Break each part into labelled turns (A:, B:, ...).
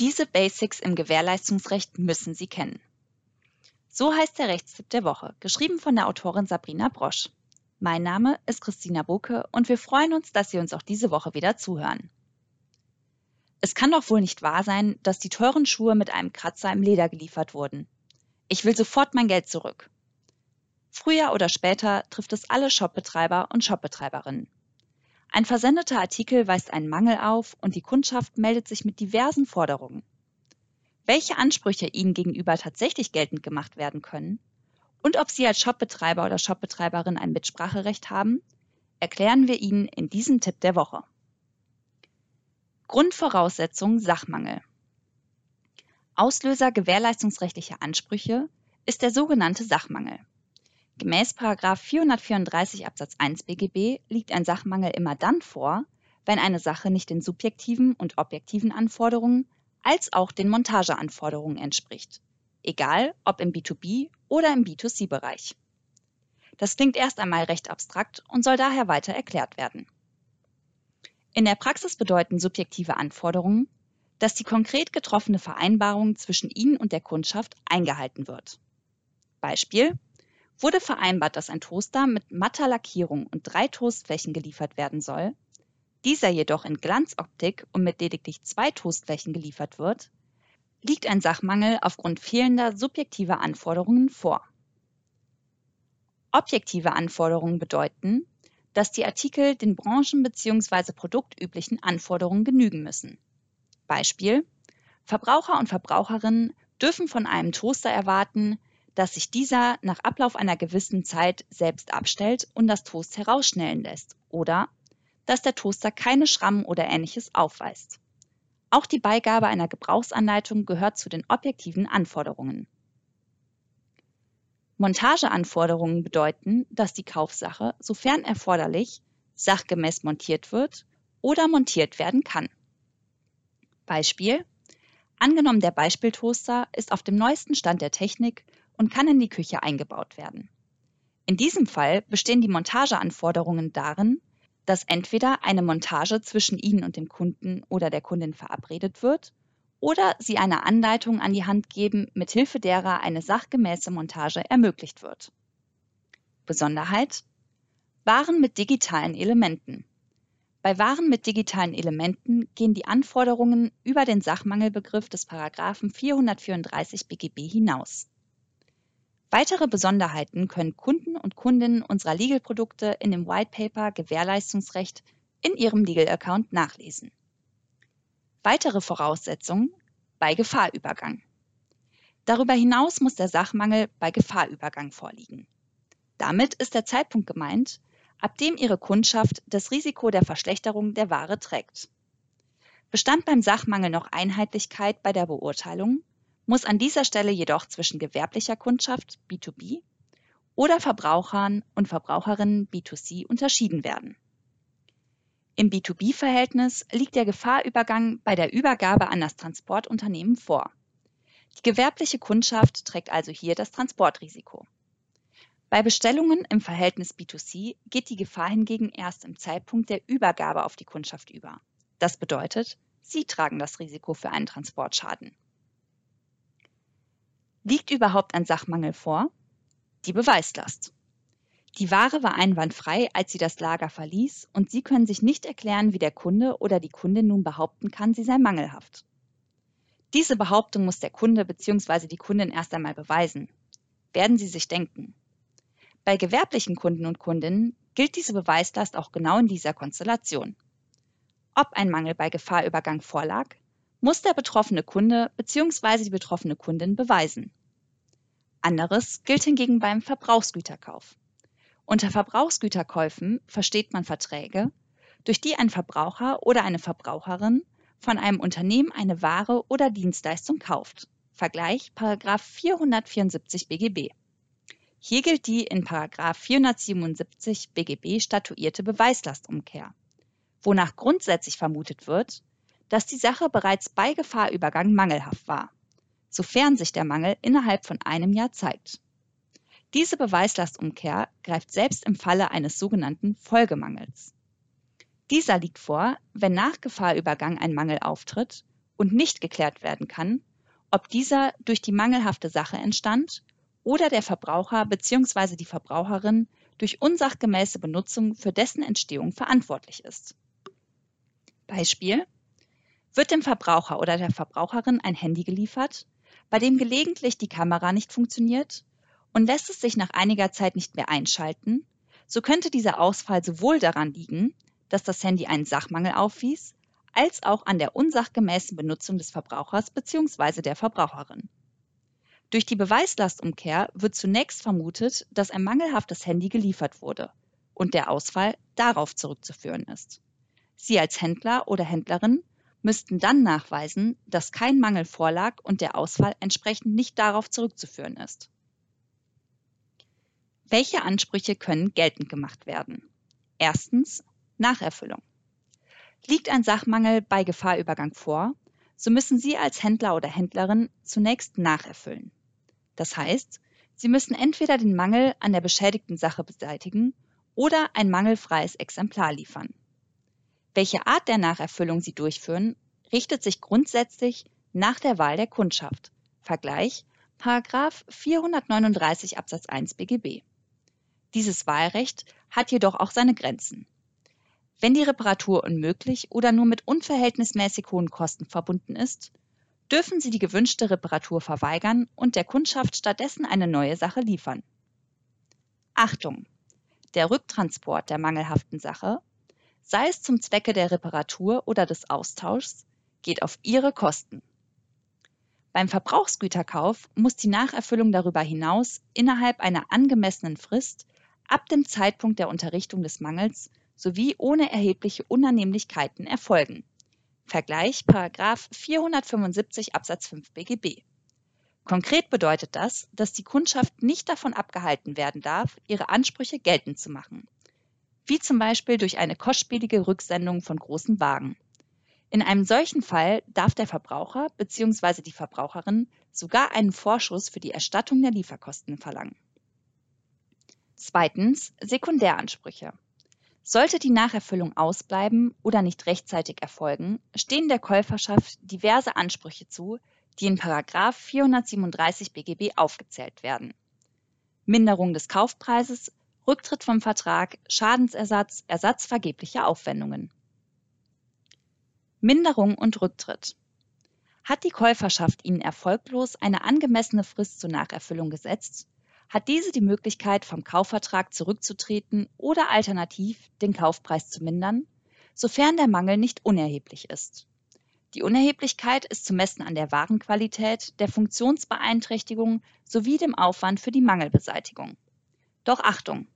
A: Diese Basics im Gewährleistungsrecht müssen Sie kennen. So heißt der Rechtstipp der Woche, geschrieben von der Autorin Sabrina Brosch. Mein Name ist Christina Buke und wir freuen uns, dass Sie uns auch diese Woche wieder zuhören. Es kann doch wohl nicht wahr sein, dass die teuren Schuhe mit einem Kratzer im Leder geliefert wurden. Ich will sofort mein Geld zurück. Früher oder später trifft es alle Shopbetreiber und Shopbetreiberinnen. Ein versendeter Artikel weist einen Mangel auf und die Kundschaft meldet sich mit diversen Forderungen. Welche Ansprüche ihnen gegenüber tatsächlich geltend gemacht werden können und ob sie als Shopbetreiber oder Shopbetreiberin ein Mitspracherecht haben, erklären wir Ihnen in diesem Tipp der Woche. Grundvoraussetzung Sachmangel. Auslöser gewährleistungsrechtlicher Ansprüche ist der sogenannte Sachmangel. Gemäß 434 Absatz 1 BGB liegt ein Sachmangel immer dann vor, wenn eine Sache nicht den subjektiven und objektiven Anforderungen als auch den Montageanforderungen entspricht, egal ob im B2B oder im B2C-Bereich. Das klingt erst einmal recht abstrakt und soll daher weiter erklärt werden. In der Praxis bedeuten subjektive Anforderungen, dass die konkret getroffene Vereinbarung zwischen Ihnen und der Kundschaft eingehalten wird. Beispiel wurde vereinbart, dass ein Toaster mit matter Lackierung und drei Toastflächen geliefert werden soll, dieser jedoch in Glanzoptik und mit lediglich zwei Toastflächen geliefert wird, liegt ein Sachmangel aufgrund fehlender subjektiver Anforderungen vor. Objektive Anforderungen bedeuten, dass die Artikel den branchen- bzw. produktüblichen Anforderungen genügen müssen. Beispiel Verbraucher und Verbraucherinnen dürfen von einem Toaster erwarten, dass sich dieser nach Ablauf einer gewissen Zeit selbst abstellt und das Toast herausschnellen lässt oder dass der Toaster keine Schrammen oder ähnliches aufweist. Auch die Beigabe einer Gebrauchsanleitung gehört zu den objektiven Anforderungen. Montageanforderungen bedeuten, dass die Kaufsache, sofern erforderlich, sachgemäß montiert wird oder montiert werden kann. Beispiel Angenommen, der Beispieltoaster ist auf dem neuesten Stand der Technik und kann in die Küche eingebaut werden. In diesem Fall bestehen die Montageanforderungen darin, dass entweder eine Montage zwischen Ihnen und dem Kunden oder der Kundin verabredet wird oder Sie eine Anleitung an die Hand geben, mithilfe derer eine sachgemäße Montage ermöglicht wird. Besonderheit Waren mit digitalen Elementen. Bei Waren mit digitalen Elementen gehen die Anforderungen über den Sachmangelbegriff des Paragraphen 434 BGB hinaus. Weitere Besonderheiten können Kunden und Kundinnen unserer Legal-Produkte in dem White Paper Gewährleistungsrecht in ihrem Legal-Account nachlesen. Weitere Voraussetzungen bei Gefahrübergang. Darüber hinaus muss der Sachmangel bei Gefahrübergang vorliegen. Damit ist der Zeitpunkt gemeint, ab dem Ihre Kundschaft das Risiko der Verschlechterung der Ware trägt. Bestand beim Sachmangel noch Einheitlichkeit bei der Beurteilung, muss an dieser Stelle jedoch zwischen gewerblicher Kundschaft B2B oder Verbrauchern und Verbraucherinnen B2C unterschieden werden. Im B2B-Verhältnis liegt der Gefahrübergang bei der Übergabe an das Transportunternehmen vor. Die gewerbliche Kundschaft trägt also hier das Transportrisiko. Bei Bestellungen im Verhältnis B2C geht die Gefahr hingegen erst im Zeitpunkt der Übergabe auf die Kundschaft über. Das bedeutet, Sie tragen das Risiko für einen Transportschaden. Liegt überhaupt ein Sachmangel vor? Die Beweislast. Die Ware war einwandfrei, als sie das Lager verließ, und Sie können sich nicht erklären, wie der Kunde oder die Kundin nun behaupten kann, sie sei mangelhaft. Diese Behauptung muss der Kunde bzw. die Kundin erst einmal beweisen. Werden Sie sich denken. Bei gewerblichen Kunden und Kundinnen gilt diese Beweislast auch genau in dieser Konstellation. Ob ein Mangel bei Gefahrübergang vorlag, muss der betroffene Kunde bzw. die betroffene Kundin beweisen. Anderes gilt hingegen beim Verbrauchsgüterkauf. Unter Verbrauchsgüterkäufen versteht man Verträge, durch die ein Verbraucher oder eine Verbraucherin von einem Unternehmen eine Ware oder Dienstleistung kauft. Vergleich 474 BGB. Hier gilt die in 477 BGB statuierte Beweislastumkehr, wonach grundsätzlich vermutet wird, dass die Sache bereits bei Gefahrübergang mangelhaft war, sofern sich der Mangel innerhalb von einem Jahr zeigt. Diese Beweislastumkehr greift selbst im Falle eines sogenannten Folgemangels. Dieser liegt vor, wenn nach Gefahrübergang ein Mangel auftritt und nicht geklärt werden kann, ob dieser durch die mangelhafte Sache entstand oder der Verbraucher bzw. die Verbraucherin durch unsachgemäße Benutzung für dessen Entstehung verantwortlich ist. Beispiel wird dem Verbraucher oder der Verbraucherin ein Handy geliefert, bei dem gelegentlich die Kamera nicht funktioniert und lässt es sich nach einiger Zeit nicht mehr einschalten, so könnte dieser Ausfall sowohl daran liegen, dass das Handy einen Sachmangel aufwies, als auch an der unsachgemäßen Benutzung des Verbrauchers bzw. der Verbraucherin. Durch die Beweislastumkehr wird zunächst vermutet, dass ein mangelhaftes Handy geliefert wurde und der Ausfall darauf zurückzuführen ist. Sie als Händler oder Händlerin müssten dann nachweisen, dass kein Mangel vorlag und der Ausfall entsprechend nicht darauf zurückzuführen ist. Welche Ansprüche können geltend gemacht werden? Erstens Nacherfüllung. Liegt ein Sachmangel bei Gefahrübergang vor, so müssen Sie als Händler oder Händlerin zunächst nacherfüllen. Das heißt, Sie müssen entweder den Mangel an der beschädigten Sache beseitigen oder ein mangelfreies Exemplar liefern. Welche Art der Nacherfüllung Sie durchführen, richtet sich grundsätzlich nach der Wahl der Kundschaft. Vergleich 439 Absatz 1 BGB. Dieses Wahlrecht hat jedoch auch seine Grenzen. Wenn die Reparatur unmöglich oder nur mit unverhältnismäßig hohen Kosten verbunden ist, dürfen Sie die gewünschte Reparatur verweigern und der Kundschaft stattdessen eine neue Sache liefern. Achtung! Der Rücktransport der mangelhaften Sache sei es zum Zwecke der Reparatur oder des Austauschs, geht auf ihre Kosten. Beim Verbrauchsgüterkauf muss die Nacherfüllung darüber hinaus innerhalb einer angemessenen Frist ab dem Zeitpunkt der Unterrichtung des Mangels sowie ohne erhebliche Unannehmlichkeiten erfolgen. Vergleich 475 Absatz 5 BGB. Konkret bedeutet das, dass die Kundschaft nicht davon abgehalten werden darf, ihre Ansprüche geltend zu machen wie zum Beispiel durch eine kostspielige Rücksendung von großen Wagen. In einem solchen Fall darf der Verbraucher bzw. die Verbraucherin sogar einen Vorschuss für die Erstattung der Lieferkosten verlangen. Zweitens Sekundäransprüche. Sollte die Nacherfüllung ausbleiben oder nicht rechtzeitig erfolgen, stehen der Käuferschaft diverse Ansprüche zu, die in 437 BGB aufgezählt werden. Minderung des Kaufpreises Rücktritt vom Vertrag, Schadensersatz, Ersatz vergeblicher Aufwendungen. Minderung und Rücktritt. Hat die Käuferschaft Ihnen erfolglos eine angemessene Frist zur Nacherfüllung gesetzt, hat diese die Möglichkeit, vom Kaufvertrag zurückzutreten oder alternativ den Kaufpreis zu mindern, sofern der Mangel nicht unerheblich ist. Die Unerheblichkeit ist zu messen an der Warenqualität, der Funktionsbeeinträchtigung sowie dem Aufwand für die Mangelbeseitigung. Doch Achtung,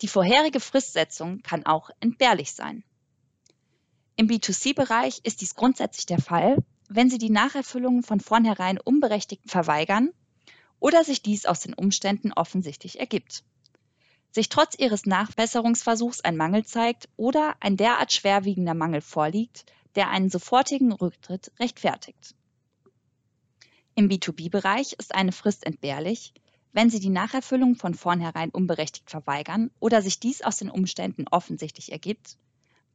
A: die vorherige Fristsetzung kann auch entbehrlich sein. Im B2C-Bereich ist dies grundsätzlich der Fall, wenn Sie die Nacherfüllung von vornherein unberechtigt verweigern oder sich dies aus den Umständen offensichtlich ergibt. Sich trotz Ihres Nachbesserungsversuchs ein Mangel zeigt oder ein derart schwerwiegender Mangel vorliegt, der einen sofortigen Rücktritt rechtfertigt. Im B2B-Bereich ist eine Frist entbehrlich, wenn sie die Nacherfüllung von vornherein unberechtigt verweigern oder sich dies aus den Umständen offensichtlich ergibt,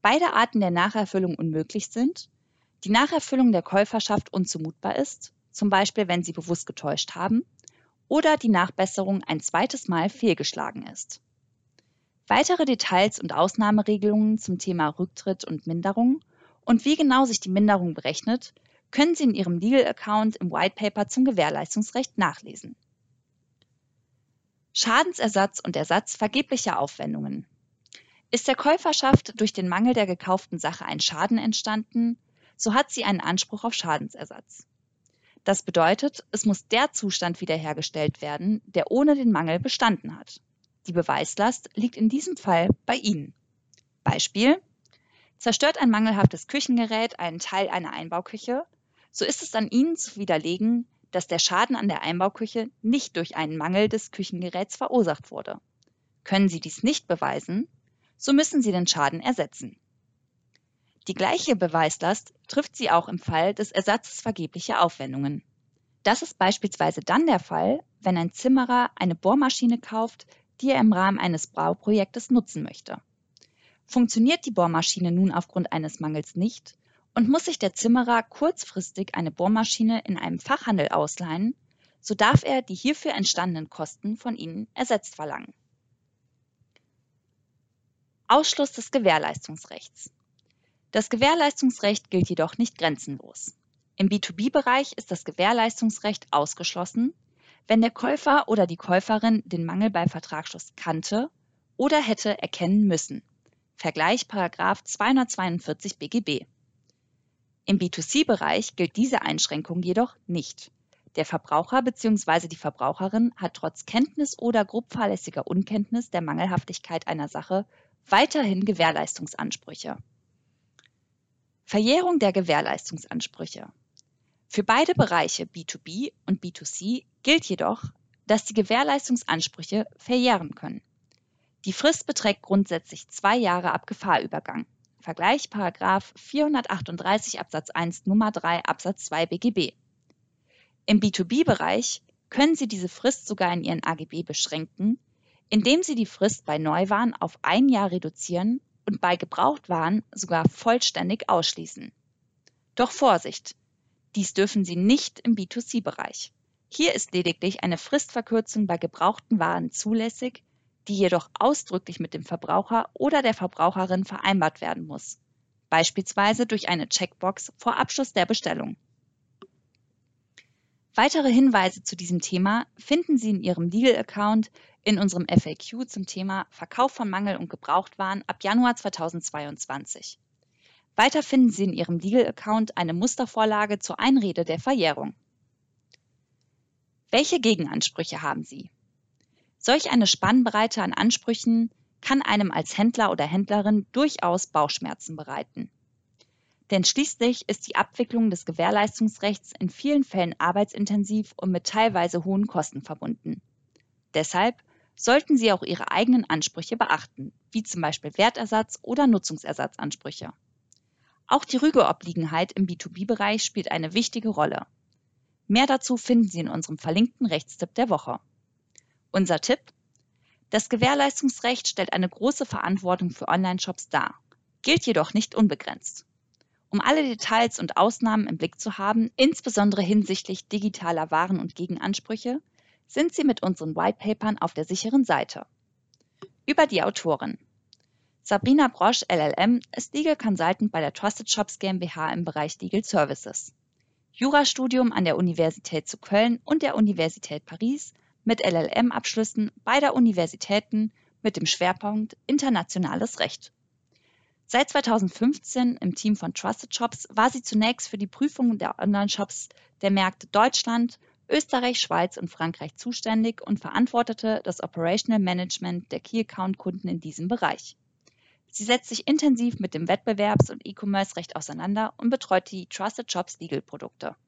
A: beide Arten der Nacherfüllung unmöglich sind, die Nacherfüllung der Käuferschaft unzumutbar ist, zum Beispiel wenn sie bewusst getäuscht haben, oder die Nachbesserung ein zweites Mal fehlgeschlagen ist. Weitere Details und Ausnahmeregelungen zum Thema Rücktritt und Minderung und wie genau sich die Minderung berechnet, können Sie in Ihrem Legal Account im White Paper zum Gewährleistungsrecht nachlesen. Schadensersatz und Ersatz vergeblicher Aufwendungen. Ist der Käuferschaft durch den Mangel der gekauften Sache ein Schaden entstanden, so hat sie einen Anspruch auf Schadensersatz. Das bedeutet, es muss der Zustand wiederhergestellt werden, der ohne den Mangel bestanden hat. Die Beweislast liegt in diesem Fall bei Ihnen. Beispiel. Zerstört ein mangelhaftes Küchengerät einen Teil einer Einbauküche, so ist es an Ihnen zu widerlegen, dass der Schaden an der Einbauküche nicht durch einen Mangel des Küchengeräts verursacht wurde. Können Sie dies nicht beweisen, so müssen Sie den Schaden ersetzen. Die gleiche Beweislast trifft Sie auch im Fall des Ersatzes vergeblicher Aufwendungen. Das ist beispielsweise dann der Fall, wenn ein Zimmerer eine Bohrmaschine kauft, die er im Rahmen eines Bauprojektes nutzen möchte. Funktioniert die Bohrmaschine nun aufgrund eines Mangels nicht und muss sich der Zimmerer kurzfristig eine Bohrmaschine in einem Fachhandel ausleihen, so darf er die hierfür entstandenen Kosten von Ihnen ersetzt verlangen. Ausschluss des Gewährleistungsrechts. Das Gewährleistungsrecht gilt jedoch nicht grenzenlos. Im B2B-Bereich ist das Gewährleistungsrecht ausgeschlossen, wenn der Käufer oder die Käuferin den Mangel bei Vertragsschluss kannte oder hätte erkennen müssen. Vergleich 242 BGB. Im B2C-Bereich gilt diese Einschränkung jedoch nicht. Der Verbraucher bzw. die Verbraucherin hat trotz Kenntnis oder grob fahrlässiger Unkenntnis der Mangelhaftigkeit einer Sache weiterhin Gewährleistungsansprüche. Verjährung der Gewährleistungsansprüche. Für beide Bereiche B2B und B2C gilt jedoch, dass die Gewährleistungsansprüche verjähren können. Die Frist beträgt grundsätzlich zwei Jahre ab Gefahrübergang. Vergleich 438 Absatz 1 Nummer 3 Absatz 2 BGB. Im B2B-Bereich können Sie diese Frist sogar in Ihren AGB beschränken, indem Sie die Frist bei Neuwaren auf ein Jahr reduzieren und bei Gebrauchtwaren sogar vollständig ausschließen. Doch Vorsicht! Dies dürfen Sie nicht im B2C-Bereich. Hier ist lediglich eine Fristverkürzung bei gebrauchten Waren zulässig, die jedoch ausdrücklich mit dem Verbraucher oder der Verbraucherin vereinbart werden muss, beispielsweise durch eine Checkbox vor Abschluss der Bestellung. Weitere Hinweise zu diesem Thema finden Sie in Ihrem Legal-Account in unserem FAQ zum Thema Verkauf von Mangel- und Gebrauchtwaren ab Januar 2022. Weiter finden Sie in Ihrem Legal-Account eine Mustervorlage zur Einrede der Verjährung. Welche Gegenansprüche haben Sie? Solch eine Spannbreite an Ansprüchen kann einem als Händler oder Händlerin durchaus Bauchschmerzen bereiten. Denn schließlich ist die Abwicklung des Gewährleistungsrechts in vielen Fällen arbeitsintensiv und mit teilweise hohen Kosten verbunden. Deshalb sollten Sie auch Ihre eigenen Ansprüche beachten, wie zum Beispiel Wertersatz oder Nutzungsersatzansprüche. Auch die Rügeobliegenheit im B2B-Bereich spielt eine wichtige Rolle. Mehr dazu finden Sie in unserem verlinkten Rechtstipp der Woche. Unser Tipp? Das Gewährleistungsrecht stellt eine große Verantwortung für Online-Shops dar, gilt jedoch nicht unbegrenzt. Um alle Details und Ausnahmen im Blick zu haben, insbesondere hinsichtlich digitaler Waren und Gegenansprüche, sind Sie mit unseren Whitepapern auf der sicheren Seite. Über die Autorin. Sabrina Brosch, LLM, ist Legal Consultant bei der Trusted Shops GmbH im Bereich Legal Services. Jurastudium an der Universität zu Köln und der Universität Paris mit LLM-Abschlüssen beider Universitäten mit dem Schwerpunkt Internationales Recht. Seit 2015 im Team von Trusted Shops war sie zunächst für die Prüfung der Online-Shops der Märkte Deutschland, Österreich, Schweiz und Frankreich zuständig und verantwortete das Operational Management der Key Account Kunden in diesem Bereich. Sie setzt sich intensiv mit dem Wettbewerbs- und E-Commerce-Recht auseinander und betreut die Trusted Shops Legal Produkte.